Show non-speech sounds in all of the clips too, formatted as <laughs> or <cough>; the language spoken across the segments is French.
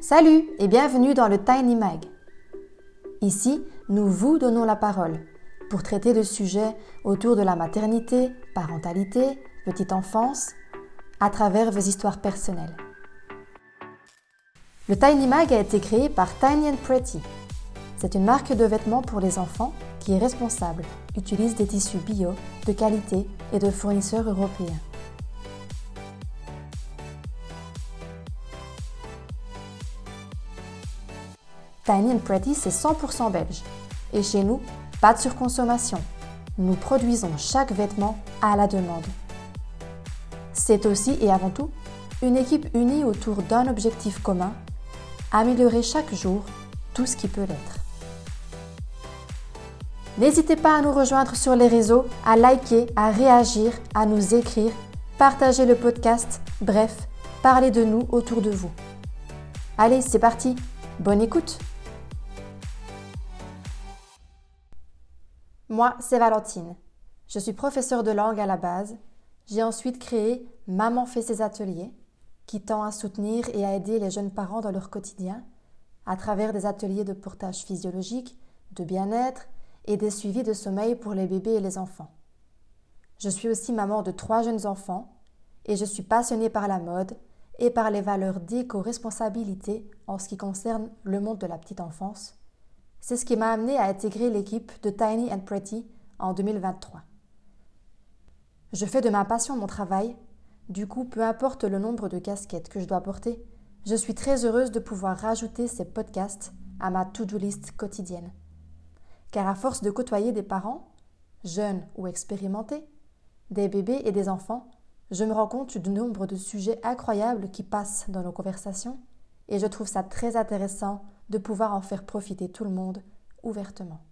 Salut et bienvenue dans le Tiny Mag. Ici, nous vous donnons la parole pour traiter de sujets autour de la maternité, parentalité, petite enfance, à travers vos histoires personnelles. Le Tiny Mag a été créé par Tiny and Pretty. C'est une marque de vêtements pour les enfants qui est responsable, utilise des tissus bio, de qualité et de fournisseurs européens. Tiny and Pretty, c'est 100% belge. Et chez nous, pas de surconsommation. Nous produisons chaque vêtement à la demande. C'est aussi et avant tout une équipe unie autour d'un objectif commun, améliorer chaque jour tout ce qui peut l'être. N'hésitez pas à nous rejoindre sur les réseaux, à liker, à réagir, à nous écrire, partager le podcast, bref, parlez de nous autour de vous. Allez, c'est parti, bonne écoute Moi, c'est Valentine. Je suis professeure de langue à la base. J'ai ensuite créé Maman fait ses ateliers, qui tend à soutenir et à aider les jeunes parents dans leur quotidien, à travers des ateliers de portage physiologique, de bien-être et des suivis de sommeil pour les bébés et les enfants. Je suis aussi maman de trois jeunes enfants et je suis passionnée par la mode et par les valeurs d'éco-responsabilité en ce qui concerne le monde de la petite enfance c'est ce qui m'a amené à intégrer l'équipe de Tiny and Pretty en 2023. Je fais de ma passion mon travail, du coup, peu importe le nombre de casquettes que je dois porter, je suis très heureuse de pouvoir rajouter ces podcasts à ma to-do list quotidienne. Car à force de côtoyer des parents, jeunes ou expérimentés, des bébés et des enfants, je me rends compte du nombre de sujets incroyables qui passent dans nos conversations et je trouve ça très intéressant de pouvoir en faire profiter tout le monde ouvertement.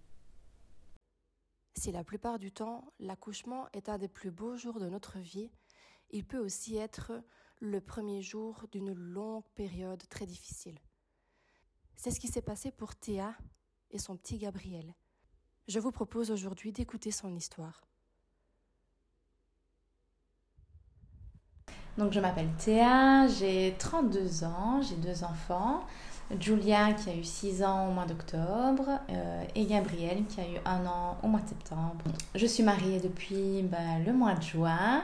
Si la plupart du temps, l'accouchement est un des plus beaux jours de notre vie, il peut aussi être le premier jour d'une longue période très difficile. C'est ce qui s'est passé pour Théa et son petit Gabriel. Je vous propose aujourd'hui d'écouter son histoire. Donc je m'appelle Théa, j'ai 32 ans, j'ai deux enfants. Julia qui a eu 6 ans au mois d'octobre euh, et Gabriel qui a eu un an au mois de septembre. Je suis mariée depuis bah, le mois de juin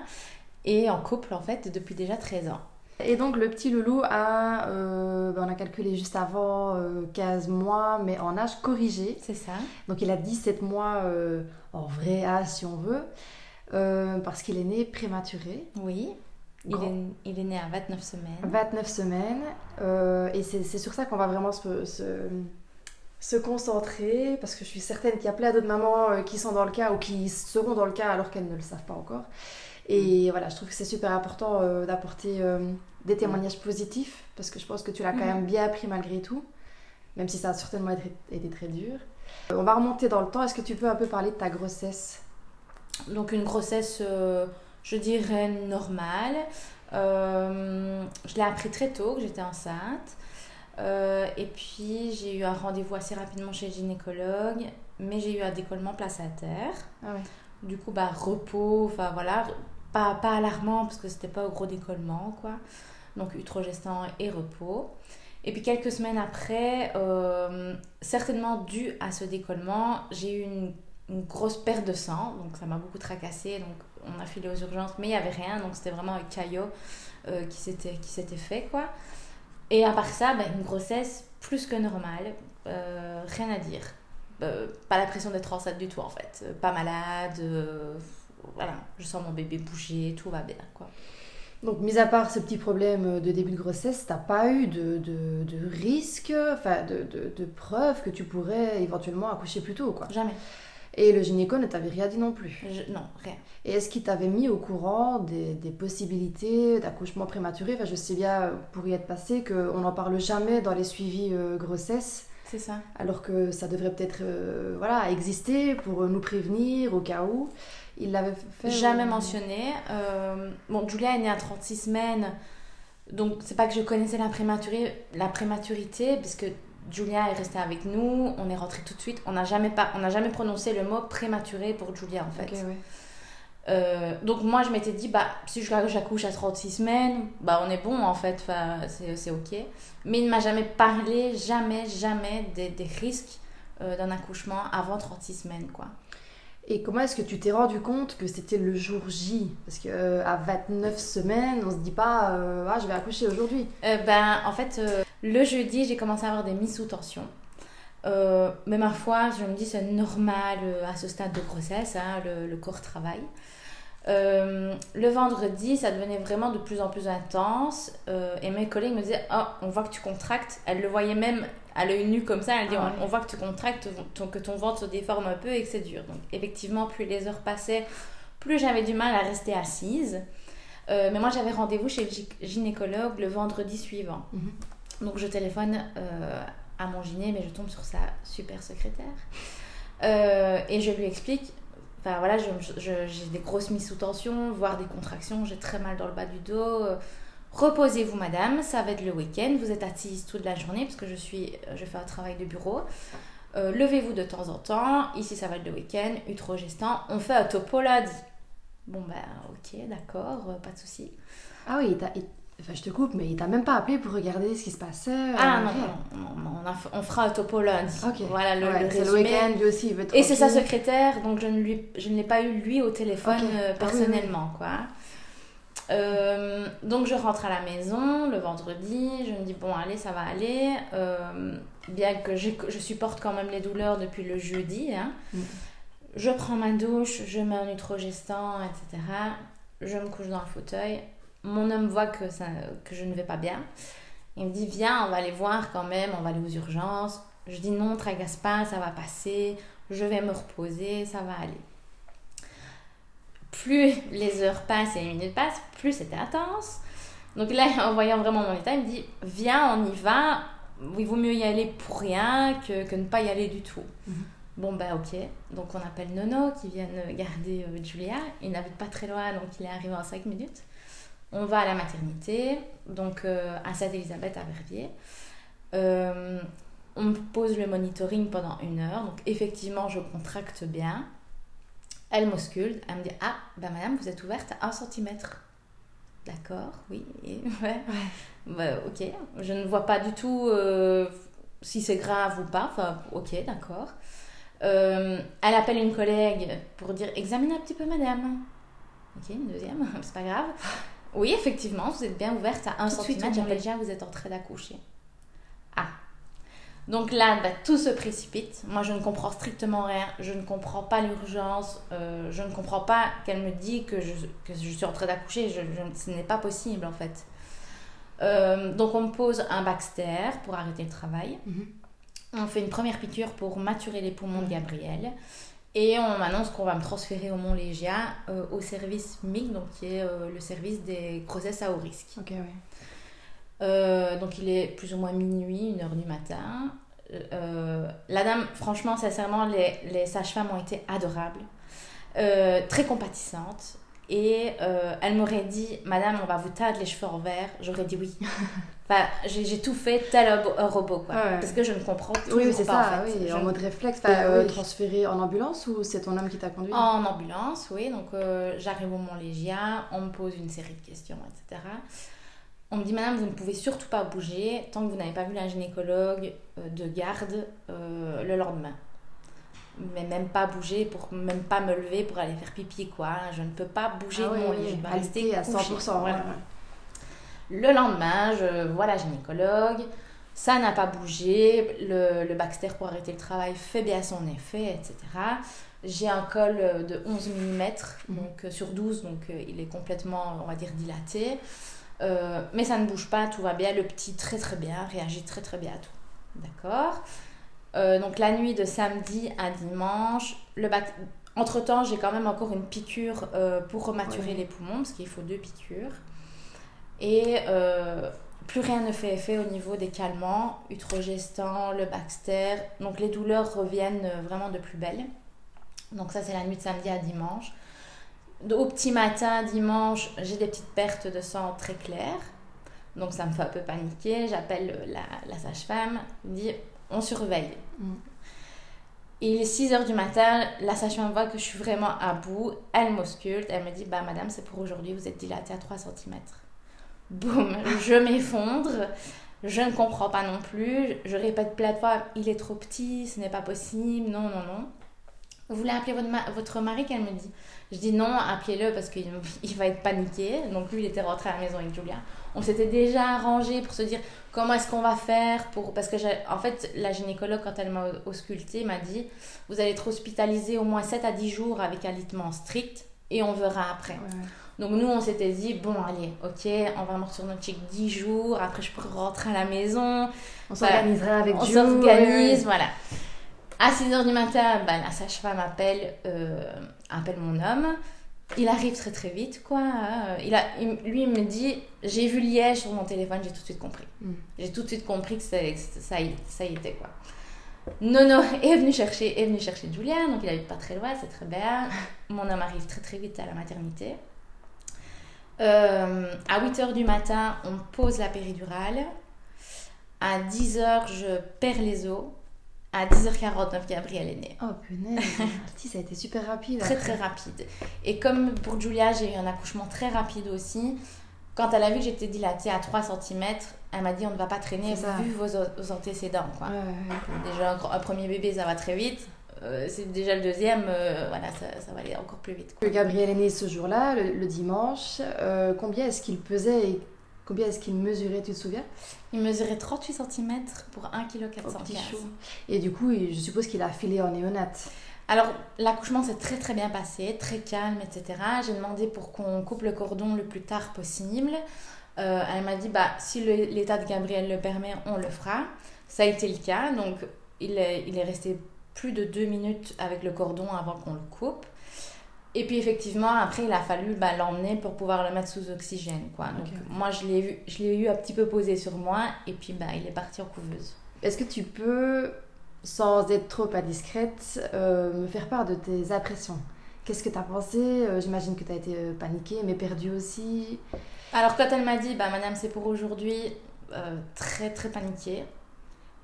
et en couple en fait depuis déjà 13 ans. Et donc le petit loulou a, euh, bah, on a calculé juste avant 15 euh, mois, mais en âge corrigé. C'est ça. Donc il a 17 mois en vrai âge si on veut, parce qu'il est né prématuré. Oui. Il est, il est, né à 29 semaines. 29 semaines. Euh, et c'est sur ça qu'on va vraiment se, se, se, concentrer, parce que je suis certaine qu'il y a plein d'autres mamans euh, qui sont dans le cas ou qui seront dans le cas alors qu'elles ne le savent pas encore. Et mm. voilà, je trouve que c'est super important euh, d'apporter des témoignages positifs, parce que je pense que tu l'as quand mm. même bien appris malgré tout, même si ça a certainement été, été très dur. on va remonter dans le temps. Est-ce que tu peux un peu parler de ta grossesse? Donc une grossesse je dirais, normale. Euh, je l'ai appris très tôt que j'étais enceinte. Euh, et puis j'ai eu un rendez-vous assez rapidement chez le gynécologue, mais j'ai eu un décollement placentaire. Ah Du coup, bah, repos, enfin voilà, pas, pas alarmant parce que c'était pas au gros décollement, quoi. Donc utrogestant et repos. Et puis quelques semaines après, euh, certainement dû à ce décollement, j'ai eu une, une, grosse perte de sang, donc ça m'a beaucoup tracassé. Donc on a filé aux urgences, mais il n'y avait rien, donc c'était vraiment un caillot euh, qui s'était fait, quoi. Et à part ça, ben, une grossesse plus que normale, euh, rien à dire. Euh, pas l'impression d'être enceinte du tout, en fait. Pas malade, voilà, je sens mon bébé bouger, tout va bien, quoi. Donc, mis à part ce petit problème de début de grossesse, t'as pas eu de, de, de risque, enfin de, de, de preuves que tu pourrais éventuellement accoucher plus tôt, quoi Jamais. Et le gynéco ne t'avait rien dit non plus Non, rien. Et est-ce qu'il t'avait mis au courant des, des possibilités d'accouchement prématuré? Enfin, Je sais bien, pour y être passé, qu'on n'en parle jamais dans les suivis euh, grossesse. C'est ça. Alors que ça devrait peut-être euh, voilà, exister pour nous prévenir au cas où. Il l'avait fait Jamais mentionné. Euh, bon, Julia est née à 36 semaines. Donc, c'est pas que je connaissais la, prématurité, la prématurité, puisque Julia est restée avec nous, on est rentré tout de suite. On n'a jamais, pas, on jamais prononcé le mot prématuré pour Julia en fait. Euh, donc moi je m'étais dit bah si j'accouche à 36 semaines bah on est bon en fait c'est ok mais il ne m'a jamais parlé jamais jamais des, des risques euh, d'un accouchement avant 36 semaines quoi et comment est-ce que tu t'es rendu compte que c'était le jour J? Parce qu'à euh, à 29 semaines, on se dit pas ah, je vais accoucher aujourd'hui. ben, en fait, le jeudi, j'ai commencé à avoir des mises sous tension. mais ma foi, je me dis c'est normal à ce stade de grossesse, hein, le, le, corps travaille. Euh, le vendredi, ça devenait vraiment de plus en plus intense. Euh, et mes collègues me disaient Oh, on voit que tu contractes. Elle le voyait même à l'œil nu comme ça. Elle dit ah on, voit que tu contractes, que ton ventre se déforme un peu et que c'est dur. Donc, effectivement, plus les heures passaient, plus j'avais du mal à rester assise. Euh, mais moi, j'avais rendez-vous chez le gynécologue le vendredi suivant. Mhm. Donc, je téléphone à mon gyné, mais je tombe sur sa super secrétaire. et je lui explique Enfin voilà, j'ai des grosses mises sous tension, voire des contractions, j'ai très mal dans le bas du dos. Reposez-vous madame, ça va être le week-end, vous êtes assise toute la journée parce que je, suis, je fais un travail de bureau. Euh, levez-vous de temps en temps, ici ça va être le week-end, utrogestant, on fait un topo lundi. Bon ben ok, d'accord, euh, pas de souci. Ah oui, Enfin, je te coupe, mais il t'a même pas appelé pour regarder ce qui se passait. Ah non, non, on, fera un topo lundi. Ok. Voilà le, C'est le week-end, lui aussi, il veut Et c'est sa secrétaire, donc je ne, lui, je ne l'ai pas eu lui au téléphone euh, ah personnellement, quoi. Euh, donc je rentre à la maison le vendredi, je me dis bon allez ça va aller, euh, bien que je supporte quand même les douleurs depuis le jeudi. Hein. Mm. Je prends ma douche, je mets un utrogestant, etc. Je me couche dans le fauteuil, mon homme voit que, ça, que je ne vais pas bien. Il me dit Viens, on va aller voir quand même, on va aller aux urgences. Je dis Non, tracasse pas, ça va passer, je vais me reposer, ça va aller. Plus les heures passent et les minutes passent, plus c'était intense. Donc là, <laughs> en voyant vraiment mon état, il me dit Viens, on y va. Il vaut mieux y aller pour rien que, que ne pas y aller du tout. Mhm. Bon, bah ok. Donc on appelle Nono qui vient garder euh, Julia. Il n'habite pas très loin, donc il est arrivé en 5 minutes. On va à la maternité, donc euh, à Sainte-Élisabeth à Verviers. Euh, on pose le monitoring pendant une heure. Donc effectivement, je contracte bien. Elle m'ausculte. Elle me dit Ah, ben madame, vous êtes ouverte à 1 cm. D'accord, oui. <laughs> ouais. Bah, ok. Je ne vois pas du tout euh, si c'est grave ou pas. Enfin, ok, d'accord. elle appelle une collègue pour dire Examine un petit peu madame. Ok, une deuxième, <laughs> c'est pas grave. Oui, effectivement, vous êtes bien ouverte à 1 cm. J'appelle déjà, vous êtes en train d'accoucher. Ah. Donc là, bah, tout se précipite. Moi, je ne comprends strictement rien. Je ne comprends pas l'urgence. Euh, je ne comprends pas qu'elle me dit que je, que je suis en train d'accoucher. Je, ce n'est pas possible, en fait. Euh, donc, on me pose un Baxter pour arrêter le travail. Mhm. On fait une première piqûre pour maturer les poumons de Gabriel. Et on m'annonce qu'on va me transférer au Mont Légia euh, au service MIG, donc qui est euh, le service des grossesses à haut risque. Ouais. Euh, donc il est plus ou moins minuit, une heure du matin. la dame, franchement, sincèrement, les, les sages-femmes ont été adorables, très compatissantes. Et elle m'aurait dit, Madame, on va vous tadre les cheveux en vert. J'aurais dit oui. <laughs> j'ai tout fait tel un robot, quoi. Parce que je ne comprends toujours oui, c'est ça, Oui, en mode réflexe. Euh, transféré en ambulance ou c'est ton homme qui t'a conduit? En ambulance, oui. Donc, euh, j'arrive au Mont-Légia, on me pose une série de questions, etc. On me dit, madame, vous ne pouvez surtout pas bouger tant que vous n'avez pas vu la gynécologue euh, de garde le lendemain. Mais même pas bouger, pour même pas me lever pour aller faire pipi, quoi. Je ne peux pas bouger ah de mon lit. Je vais rester à 100%. Le lendemain, je vois la gynécologue. Ça n'a pas bougé. Le, le, Baxter pour arrêter le travail fait bien son effet, etc. J'ai un col de 11 mm, mhm. donc euh, sur 12, donc euh, il est complètement, on va dire, dilaté. Euh, mais ça ne bouge pas, tout va bien. Le petit, très très bien, réagit très très bien à tout. D'accord? Donc la nuit de samedi à dimanche, le entre-temps, j'ai quand même encore une piqûre pour rematurer les poumons, parce qu'il faut deux piqûres. Et euh, plus rien ne fait effet au niveau des calmants, utrogestan, le Baxter. Donc les douleurs reviennent euh, vraiment de plus belle. Donc ça c'est la nuit de samedi à dimanche. Au petit matin, dimanche, j'ai des petites pertes de sang très claires. Donc ça me fait un peu paniquer. J'appelle la, la sage-femme, dit on surveille. Mm. Il est 6 heures du matin, la sage-femme voit que je suis vraiment à bout. Elle m'ausculte, elle me dit Bah, madame, c'est pour aujourd'hui, vous êtes dilatée à 3 cm. Boum, <laughs> je m'effondre. Je ne comprends pas non plus. Je répète plein de fois Il est trop petit, ce n'est pas possible. Non, non, non. Vous voulez appeler votre, votre mari qu'elle me dit Je dis non, appelez-le parce qu'il <laughs> il va être paniqué. Donc lui, il était rentré à la maison avec Julia. On s'était déjà arrangé pour se dire comment est-ce qu'on va faire pour parce que en fait la gynécologue quand elle m'a ausculté m'a dit vous allez être hospitalisé au moins 7 à 10 jours avec alitement strict et on verra après. Donc nous on s'était dit bon allez ok on va mort sur notre chic 10 jours après je peux rentrer à la maison. On s'organisera avec On s'organise voilà. À 6h du matin, bah, la sage-femme appelle, euh, appelle mon homme. Il arrive très très vite, quoi. Hein. Il a, lui, il me dit J'ai vu Liège sur mon téléphone, j'ai tout de suite compris. Mm. J'ai tout de suite compris que, ça, y, ça y était, quoi. Nono <laughs> est venu chercher, est venu chercher Julien, donc il habite pas très loin, c'est très bien. Mon homme arrive très très vite à la maternité. Euh, à 8h du matin, on pose la péridurale. À 10h, je perds les os. À 10h49, Gabriel est né. Oh punaise, <laughs> ça a été super rapide. très très rapide. Et comme pour Julia, j'ai eu un accouchement très rapide aussi. Quand elle a vu que j'étais dilatée à 3 cm, elle m'a dit on ne va pas traîner vu vos, antécédents. Quoi. Déjà, un, premier bébé, ça va très vite. Euh, c'est déjà le deuxième, euh, voilà, ça, ça, va aller encore plus vite. Gabriel est né ce jour-là, le, dimanche. Euh, combien est-ce qu'il pesait et combien est-ce qu'il mesurait, tu te souviens? Il mesurait 38 cm pour 1 kg 400 Et du coup, je suppose qu'il a filé en néonate. Alors, l'accouchement s'est très très bien passé, très calme, etc. J'ai demandé pour qu'on coupe le cordon le plus tard possible. Euh, elle m'a dit, bah, si l'état de Gabriel le permet, on le fera. Ça a été le cas, donc il est, il est resté plus de deux minutes avec le cordon avant qu'on le coupe. Et puis effectivement, après, il a fallu bah, l'emmener pour pouvoir le mettre sous oxygène. Quoi. Donc moi, je l'ai, eu un petit peu posé sur moi et puis bah, il est parti en couveuse. Est-ce que tu peux, sans être trop indiscrète, euh, me faire part de tes impressions? Qu'est-ce que tu as pensé? Euh, J'imagine que tu as été euh, paniquée, mais perdue aussi. Alors quand elle m'a dit, bah, Madame, c'est pour aujourd'hui, très très paniquée.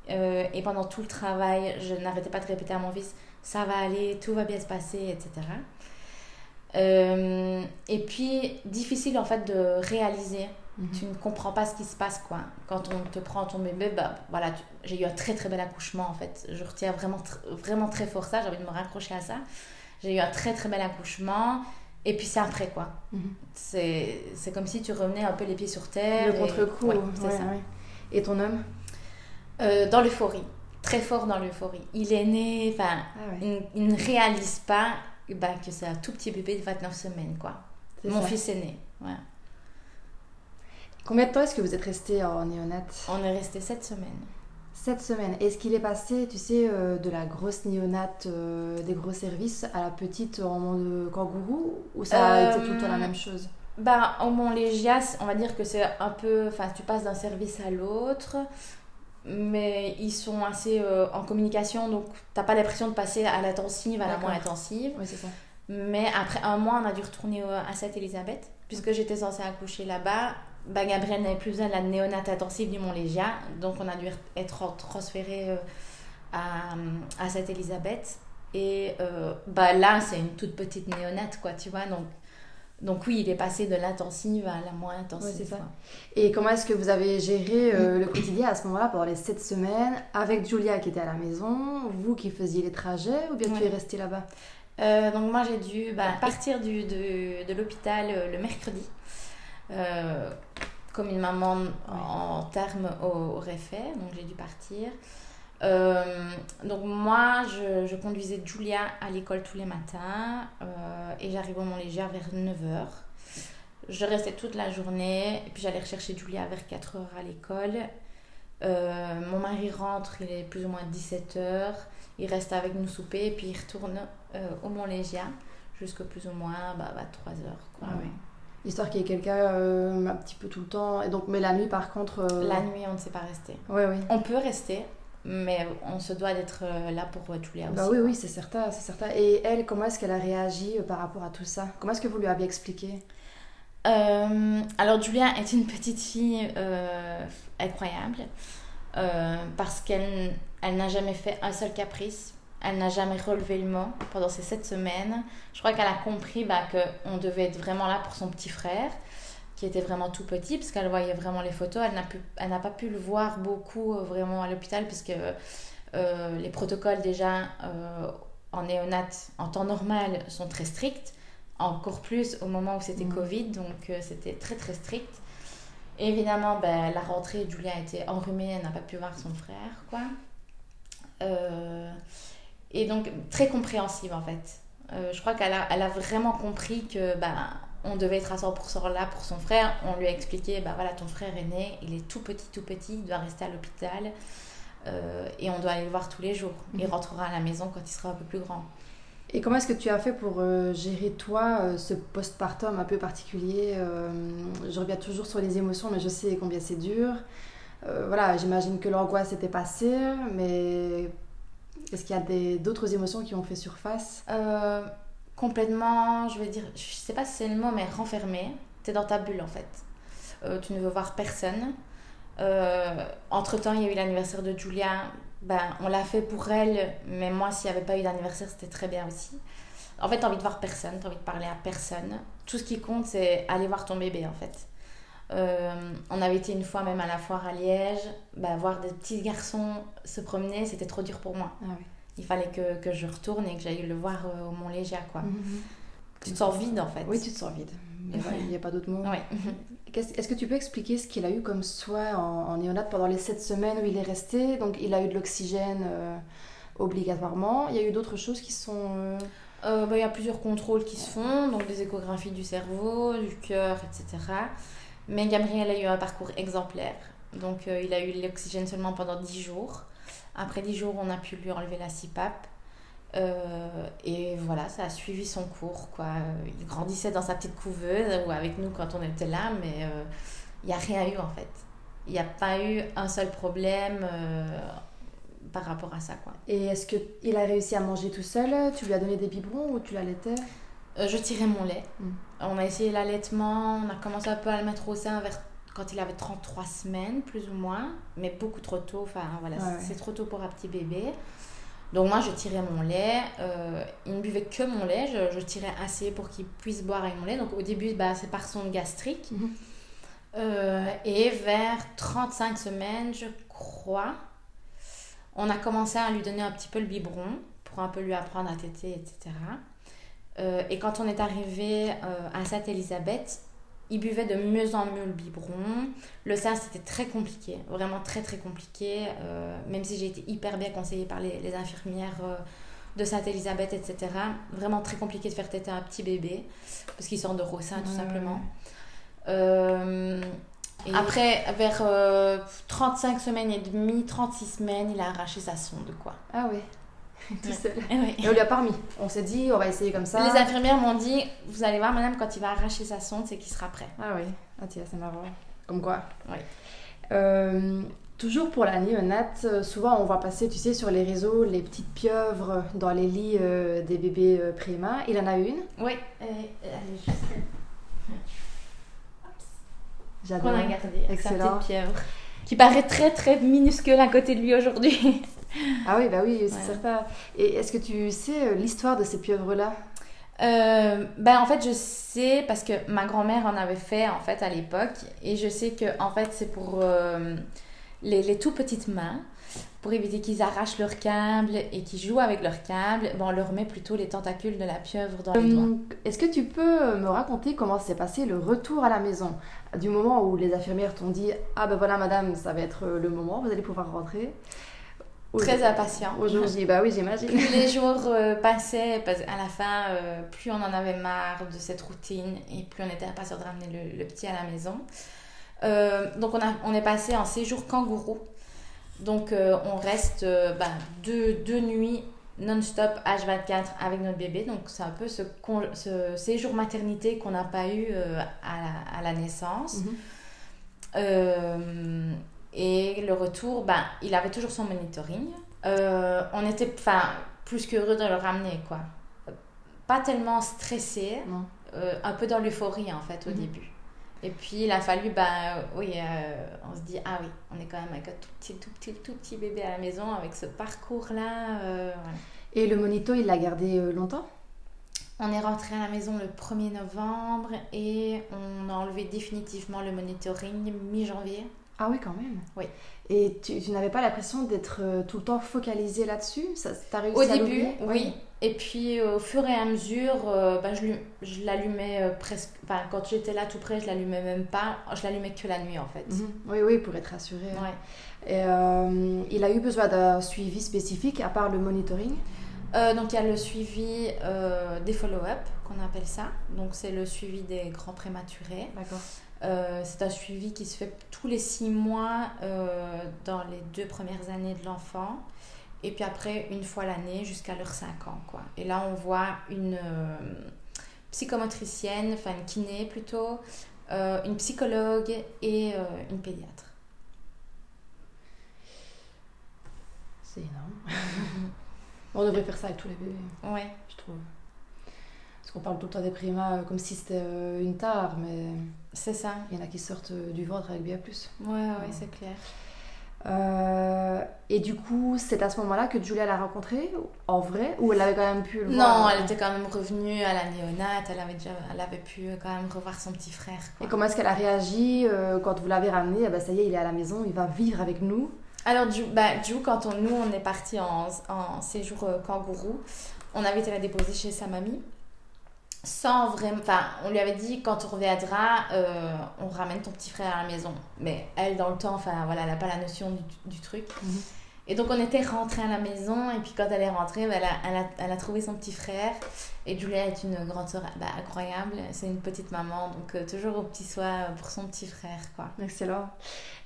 et pendant tout le travail, je n'arrêtais pas de répéter à mon fils, ça va aller, tout va bien se passer, etc. Euh, et puis, difficile en fait de réaliser. Mhm. Tu ne comprends pas ce qui se passe, quoi. Quand on te prend ton bébé, bah, voilà, j'ai eu un très très bel accouchement, en fait. Je retiens vraiment, vraiment très fort ça, j'ai envie de me raccrocher à ça. J'ai eu un très très bel accouchement. Et puis c'est après, quoi. Mhm. C'est comme si tu revenais un peu les pieds sur terre. Le contre-coup. ça. Et ton homme? Euh, Dans l'euphorie. Très fort dans l'euphorie. Il est né, enfin, ah il ne réalise pas bah, que c'est un tout petit bébé de 29 semaines, quoi. Mon fils est né, ouais. Combien de temps est-ce que vous êtes resté en néonate? On est resté 7 semaines. 7 semaines. Est-ce qu'il est passé, tu sais, euh, de la grosse néonate euh, des gros services à la petite en mode kangourou? Ou ça a été tout le temps la euh, même chose? bah, au Mont Légias, on va dire que c'est un peu. Enfin, tu passes d'un service à l'autre mais ils sont assez euh, en communication, donc t'as pas l'impression de passer à l'intensive, à la moins intensive. Oui, c'est ça. Mais après un mois, on a dû retourner à Sainte-Élisabeth, puisque j'étais censée accoucher là-bas. Bah, Gabriel n'avait plus besoin de la néonate intensive du Mont-Légia, donc on a dû être transféré euh, à, à Sainte-Élisabeth. Et euh, bah, là, c'est une toute petite néonate, quoi, tu vois, donc donc oui, il est passé de l'intensive à la moins intensive. ça. Et comment est-ce que vous avez géré euh, le quotidien à ce moment-là pendant les sept semaines avec Julia qui était à la maison, vous qui faisiez les trajets ou bien tu es restée là-bas? Euh, Donc moi j'ai dû bah, partir du, de, l'hôpital euh, le mercredi. comme une maman en termes aurait fait, donc j'ai dû partir. Euh, donc moi, je, conduisais Julia à l'école tous les matins euh, et j'arrivais au Mont-Léger vers 9h. Je restais toute la journée et puis j'allais rechercher Julia vers 4h à l'école. Euh, mon mari rentre, il est plus ou moins 17h. Il reste avec nous souper et puis il retourne au Mont-Léger jusqu'à plus ou moins bah, 3h. Bah, ah Histoire qu'il y ait quelqu'un un petit peu tout le temps. Et donc, mais la nuit, par contre. La nuit, on ne sait pas rester. Oui, oui. On peut rester, mais on se doit d'être euh, là pour Julia bah aussi. oui, oui, c'est certain, c'est certain. Et elle, comment est-ce qu'elle a réagi euh, par rapport à tout ça? Comment est-ce que vous lui aviez expliqué? Euh, Alors, Julia est une petite fille incroyable parce qu'elle elle n'a jamais fait un seul caprice. Elle n'a jamais relevé le mot pendant ces sept semaines. Je crois qu'elle a compris bah, qu'on devait être vraiment là pour son petit frère, qui était vraiment tout petit, parce qu'elle voyait vraiment les photos. Elle n'a, pu, elle n'a pas pu le voir beaucoup euh, vraiment à l'hôpital, puisque euh, les protocoles déjà euh, en néonat, en temps normal, sont très stricts. Encore plus au moment où c'était Mhm. Covid, donc euh, c'était très très strict. Évidemment, ben, la rentrée, Julia a été enrhumée, elle n'a pas pu voir son frère, quoi. Et donc, très compréhensive, en fait. Je crois qu'elle a, elle a vraiment compris que ben, on devait être à 100% là pour son frère. On lui a expliqué, bah voilà, ton frère est né, il est tout petit, tout petit, il doit rester à l'hôpital. euh, et on doit aller le voir tous les jours. Il Mhm. rentrera à la maison quand il sera un peu plus grand. Et comment est-ce que tu as fait pour euh, gérer, toi, euh, ce postpartum un peu particulier Euh, Je reviens toujours sur les émotions, mais je sais combien c'est dur. Voilà, j'imagine que l'angoisse était passée, mais est-ce qu'il y a d'autres émotions qui ont fait surface? Complètement, je vais dire, je sais pas si c'est le mot, mais renfermé. T'es dans ta bulle en fait. Euh, tu ne veux voir personne. entre temps, il y a eu l'anniversaire de Julia. Ben, on l'a fait pour elle, mais moi, s'il n'y avait pas eu d'anniversaire, c'était très bien aussi. En fait, t'as envie de voir personne, t'as envie de parler à personne. Tout ce qui compte, c'est aller voir ton bébé en fait. Euh, on avait été une fois même à la foire à Liège, ben, voir des petits garçons se promener, c'était trop dur pour moi. Ah. Il fallait que, que je retourne et que j'aille le voir euh, au Mont Légia, quoi. Mhm. Tu te sens vide, en fait. Oui, tu te sens vide. <laughs> Il n'y a, pas d'autre mot. Ouais. <laughs> Est-ce que tu peux expliquer ce qu'il a eu comme soin en, en néonat pendant les sept semaines où il est resté? Donc, il a eu de l'oxygène euh, obligatoirement. Il y a eu d'autres choses qui sont. euh, Euh, bah, Il y a plusieurs contrôles qui se font, donc des échographies du cerveau, du cœur, etc. Mais Gabriel a eu un parcours exemplaire. Donc euh, il a eu l'oxygène seulement pendant 10 jours. Après 10 jours, on a pu lui enlever la CPAP. Euh, et voilà, ça a suivi son cours. Quoi. Il grandissait dans sa petite couveuse ou avec nous quand on était là, mais euh, il n'y a rien eu en fait. Il n'y a pas eu un seul problème par rapport à ça. Quoi. Et est-ce qu'il a réussi à manger tout seul? Tu lui as donné des biberons ou tu l'allaitais? Euh, je tirais mon lait. Mm. On a essayé l'allaitement, on a commencé un peu à le mettre au sein vers quand il avait 33 semaines, plus ou moins, mais beaucoup trop tôt. Enfin, voilà, Ouais, c'est- ouais. trop tôt pour un petit bébé. Donc, moi, je tirais mon lait. Euh, il ne buvait que mon lait. Je, je tirais assez pour qu'il puisse boire avec mon lait. Donc, au début, bah, c'est par son gastrique. Mhm. Euh, et vers 35 semaines, je crois, on a commencé à lui donner un petit peu le biberon pour un peu lui apprendre à téter, etc. Euh, et quand on est arrivé à Sainte-Élisabeth, il buvait de mieux en mieux le biberon. Le sein, c'était très compliqué, vraiment très très compliqué. euh, même si j'ai été hyper bien conseillée par les, les infirmières euh, de Sainte-Élisabeth, etc. Vraiment très compliqué de faire téter un petit bébé, parce qu'il s'endort au sein tout simplement. Euh, après, vers euh, 35 semaines et demie, 36 semaines, il a arraché sa sonde, quoi. Ah oui, <laughs> tout seul. Eh oui. Et on lui a pas remis. On s'est dit, on va essayer comme ça. Les infirmières m'ont dit, vous allez voir, madame, quand il va arracher sa sonde, c'est qu'il sera prêt. Ah oui, ah tiens, c'est marrant. Comme quoi. Oui. Euh, toujours pour la néonate, euh, souvent on voit passer, tu sais, sur les réseaux, les petites pieuvres dans les lits euh, des bébés euh, préma. Il en a une. Oui, elle est juste J'adore. qu'on a gardée, avec sa Excellent. petite pieuvre. Qui paraît très très minuscule à côté de lui aujourd'hui. <laughs> Ah oui, bah oui, c'est certain. Et est-ce que tu sais euh, l'histoire de ces pieuvres-là? Euh, ben en fait je sais parce que ma grand-mère en avait fait en fait à l'époque et je sais que en fait c'est pour euh, les, les tout petites mains pour éviter qu'ils arrachent leurs câbles et qu'ils jouent avec leurs câbles ben, on leur met plutôt les tentacules de la pieuvre dans les doigts Est-ce que tu peux me raconter comment s'est passé le retour à la maison? Du moment où les infirmières t'ont dit Ah ben voilà madame, ça va être le moment, vous allez pouvoir rentrer. Très impatient Au jour J, bah oui, j'imagine. plus les jours euh, passaient, parce à la fin, euh, plus on en avait marre de cette routine et plus on était impatient de ramener le, le petit à la maison. Euh, donc on, a, on est passé en séjour kangourou. Donc on reste bah, deux, deux nuits non-stop H24 avec notre bébé. Donc c'est un peu ce, séjour maternité qu'on n'a pas eu à, la, à la naissance. Mhm. Euh, et le retour, ben, il avait toujours son monitoring. Euh, on était plus qu'heureux de le ramener, quoi. Pas tellement stressé, euh, un peu dans l'euphorie en fait au Mhm. début. Et puis il a fallu, ben oui, euh, on se dit, ah oui, on est quand même avec un tout petit, tout petit, tout petit bébé à la maison avec ce parcours-là. euh, voilà. Et le monito, il l'a gardé euh, longtemps? On est rentré à la maison le 1er novembre et on a enlevé définitivement le monitoring mi-janvier. Ah oui, quand même. Oui. Et tu, tu n'avais pas l'impression d'être euh, tout le temps focalisé là-dessus? T'as réussi Au à début, oui. Et puis au fur et à mesure, euh, bah, je, l'allumais euh, presque. Enfin, quand j'étais là tout près, je l'allumais même pas. Je l'allumais que la nuit en fait. Mhm. Oui, oui, pour être rassuré. Ouais. Et euh, il a eu besoin d'un suivi spécifique à part le monitoring? Euh, donc il y a le suivi euh, des follow-up qu'on appelle ça. Donc c'est le suivi des grands prématurés. D'accord. Euh, c'est un suivi qui se fait tous les six mois euh, dans les deux premières années de l'enfant. Et puis après, une fois l'année jusqu'à leurs 5 ans. Quoi. Et là, on voit une euh, psychomotricienne, enfin une kiné plutôt, euh, une psychologue et une pédiatre. C'est énorme. <laughs> On devrait faire ça avec tous les bébés, Ouais. je trouve. Parce qu'on parle tout le temps des primas comme si c'était une tare, mais C'est ça. il y en a qui sortent euh, du ventre avec bien plus. Ouais, ouais, c'est clair. Euh, et du coup, c'est à ce moment-là que Julia l'a rencontré en vrai ou elle avait quand même pu le Non, voir elle était quand même revenue à la néonate, elle avait, déjà, elle avait pu quand même revoir son petit frère. quoi. Et comment est-ce qu'elle a réagi euh, quand vous l'avez ramené Ah bah, Ça y est, il est à la maison, il va vivre avec nous. Alors, Ju, bah, Ju, quand on, nous, on est parti en, en séjour euh, kangourou, on avait été la déposer chez sa mamie. Sans vraiment. Enfin, on lui avait dit quand on reviendra, euh, on ramène ton petit frère à la maison. Mais elle, dans le temps, enfin, voilà, elle n'a pas la notion du, du truc. Mhm. Et donc, on était rentrés à la maison. Et puis, quand elle est rentrée, bah, elle, a, elle, a, elle a trouvé son petit frère. Et Julia est une grande sœur bah, incroyable. C'est une petite maman. Donc, euh, toujours au petit soin pour son petit frère, quoi. Excellent.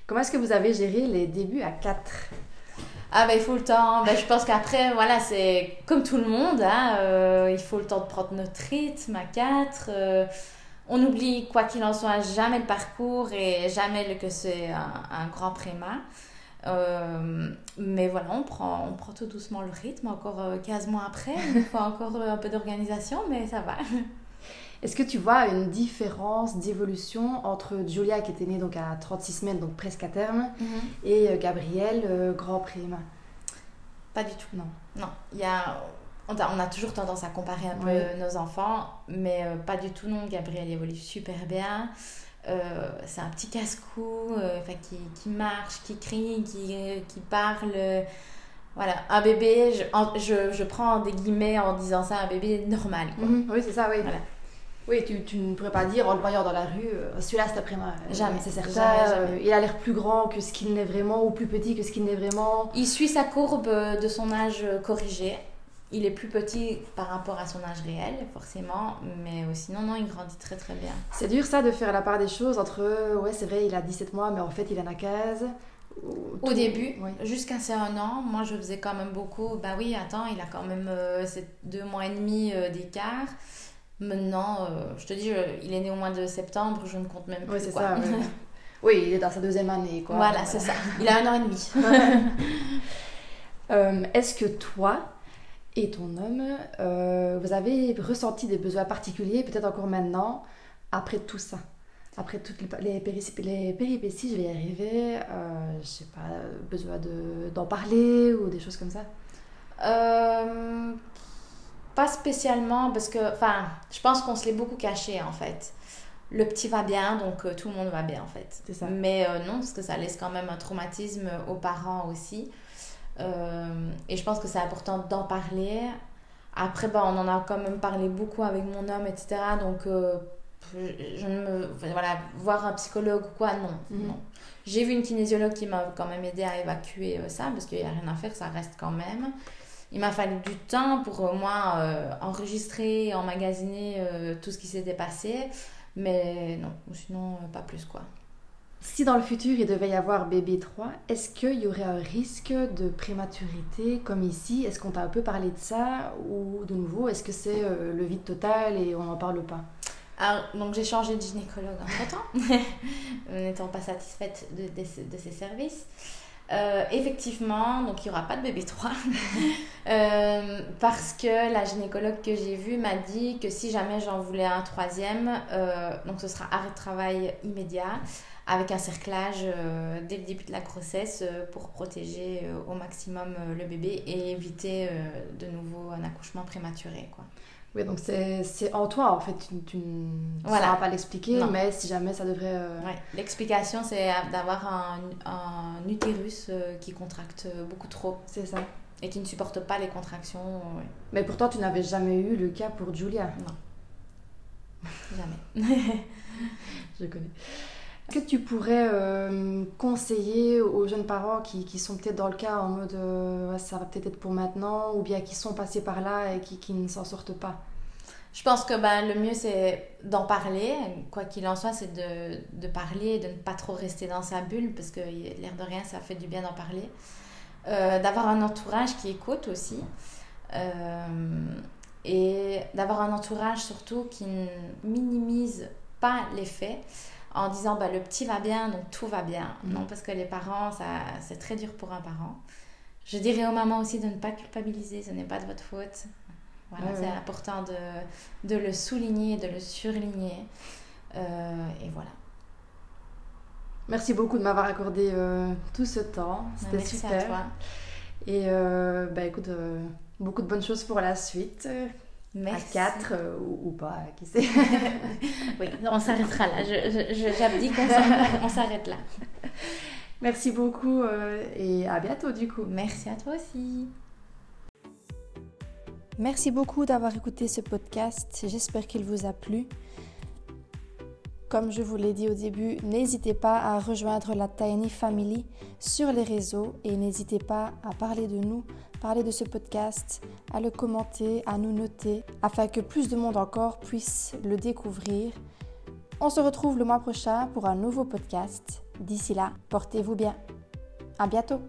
Comment est-ce que vous avez géré les débuts à 4 Ah bah il faut le temps. Bah, je pense qu'après, voilà, c'est comme tout le monde. Hein, euh, il faut le temps de prendre notre rythme à quatre. euh, on oublie, quoi qu'il en soit, jamais le parcours et jamais le, que c'est un, grand préma. Euh, mais voilà, on prend, on prend tout doucement le rythme. Encore euh, 15 mois après, il faut encore un peu d'organisation, mais ça va. Est-ce que tu vois une différence d'évolution entre Julia qui était née donc à 36 semaines, donc presque à terme, et euh, Gabriel, euh, grand prime? Pas du tout. Non. Non, il y a, on, a, on a toujours tendance à comparer un peu Oui. nos enfants, mais euh, pas du tout, non. Gabriel évolue super bien. Euh, c'est un petit casse-cou qui, qui marche, qui crie, qui, qui parle. Voilà, un bébé, je, je, je prends des guillemets en disant ça, un bébé normal. Quoi. Mhm, Oui, c'est ça, oui. Voilà. Oui, tu, tu ne pourrais pas dire en le voyant dans la rue, euh, celui-là c'est après moi. Euh, Jamais, C'est certain. jamais, jamais. euh, il a l'air plus grand que ce qu'il n'est vraiment, ou plus petit que ce qu'il n'est vraiment. Il suit sa courbe de son âge corrigé. Il est plus petit par rapport à son âge réel, forcément, mais sinon, non, il grandit très très bien. C'est dur ça de faire la part des choses entre, ouais, c'est vrai, il a 17 mois, mais en fait il en a 15. Ou- Au début, oui. jusqu'à ses un an, moi je faisais quand même beaucoup. Bah oui, attends, il a quand même euh, ces deux mois et demi euh, d'écart. Maintenant, euh, je te dis, je- il est né au mois de septembre, je ne compte même plus. Oui, c'est ça. ouais. <laughs> oui, il est dans sa deuxième année, quoi. Voilà, c'est ça. Il a un an et demi. <laughs> Euh, Est-ce que toi et ton homme, euh, vous avez ressenti des besoins particuliers, peut-être encore maintenant, après tout ça? Après toutes les, péripéties, je vais y arriver, je sais pas, besoin de- d'en parler ou des choses comme ça? Pas spécialement, parce que, enfin, je pense qu'on se l'est beaucoup caché en fait. Le petit va bien, donc euh, tout le monde va bien en fait. Ça. Mais euh, non, parce que ça laisse quand même un traumatisme aux parents aussi. Euh, et je pense que c'est important d'en parler. Après, bah, on en a quand même parlé beaucoup avec mon homme, etc. Donc, je ne me. Voilà, voir un psychologue ou quoi, non. Mhm. non. J'ai vu une kinésiologue qui m'a quand même aidé à évacuer ça, parce qu'il n'y a rien à faire, ça reste quand même. Il m'a fallu du temps pour au moins euh, enregistrer, emmagasiner euh, tout ce qui s'était passé. Mais non, sinon, euh, pas plus quoi. Si dans le futur il devait y avoir bébé 3, est-ce qu'il y aurait un risque de prématurité comme ici? Est-ce qu'on t'a un peu parlé de ça? Ou de nouveau, est-ce que c'est euh, le vide total et on n'en parle pas? Alors, donc j'ai changé de gynécologue entre temps, <laughs> n'étant pas satisfaite de, de, de ses services. Euh, effectivement, donc il n'y aura pas de bébé 3 <laughs> euh, parce que la gynécologue que j'ai vue m'a dit que si jamais j'en voulais un troisième, euh, donc ce sera arrêt de travail immédiat avec un cerclage dès le début de la grossesse pour protéger au maximum le bébé et éviter de nouveau un accouchement prématuré. Quoi. Oui, donc c'est en toi, en fait. Tu, ne sauras pas l'expliquer, mais si jamais ça devrait... Euh, L'explication, c'est d'avoir un, un, utérus euh, qui contracte beaucoup trop. C'est ça. Et qui ne supporte pas les contractions. Mais pourtant, tu n'avais jamais eu le cas pour Julia. Non. <laughs> Jamais. Je connais. Est-ce que tu pourrais euh, conseiller aux jeunes parents qui, sont peut-être dans le cas en mode euh, ça va peut-être être pour maintenant ou bien qui sont passés par là et qui, ne s'en sortent pas? Je pense que ben, le mieux c'est d'en parler. Quoi qu'il en soit, c'est de, parler de ne pas trop rester dans sa bulle parce que l'air de rien, ça fait du bien d'en parler. Euh, d'avoir un entourage qui écoute aussi. et d'avoir un entourage surtout qui ne minimise pas les faits en disant bah, le petit va bien, donc tout va bien. Mhm. Non, parce que les parents, ça, c'est très dur pour un parent. Je dirais aux mamans aussi de ne pas culpabiliser, ce n'est pas de votre faute. Voilà, c'est important de, de, le souligner, de le surligner. Euh, et voilà. Merci beaucoup de m'avoir accordé euh, tout ce temps. Bah, C'était super. À toi. Et euh, bah, écoute, beaucoup de bonnes choses pour la suite. Merci. À 4 euh, ou, pas, qui sait. <laughs> oui, on s'arrêtera là. J'abdique, on s'arrête là. Merci beaucoup euh, et à bientôt du coup. Merci à toi aussi. Merci beaucoup d'avoir écouté ce podcast. J'espère qu'il vous a plu. Comme je vous l'ai dit au début, n'hésitez pas à rejoindre la Tiny Family sur les réseaux et n'hésitez pas à parler de nous, parler de ce podcast, à le commenter, à nous noter, afin que plus de monde encore puisse le découvrir. On se retrouve le mois prochain pour un nouveau podcast. D'ici là, portez-vous bien. À bientôt!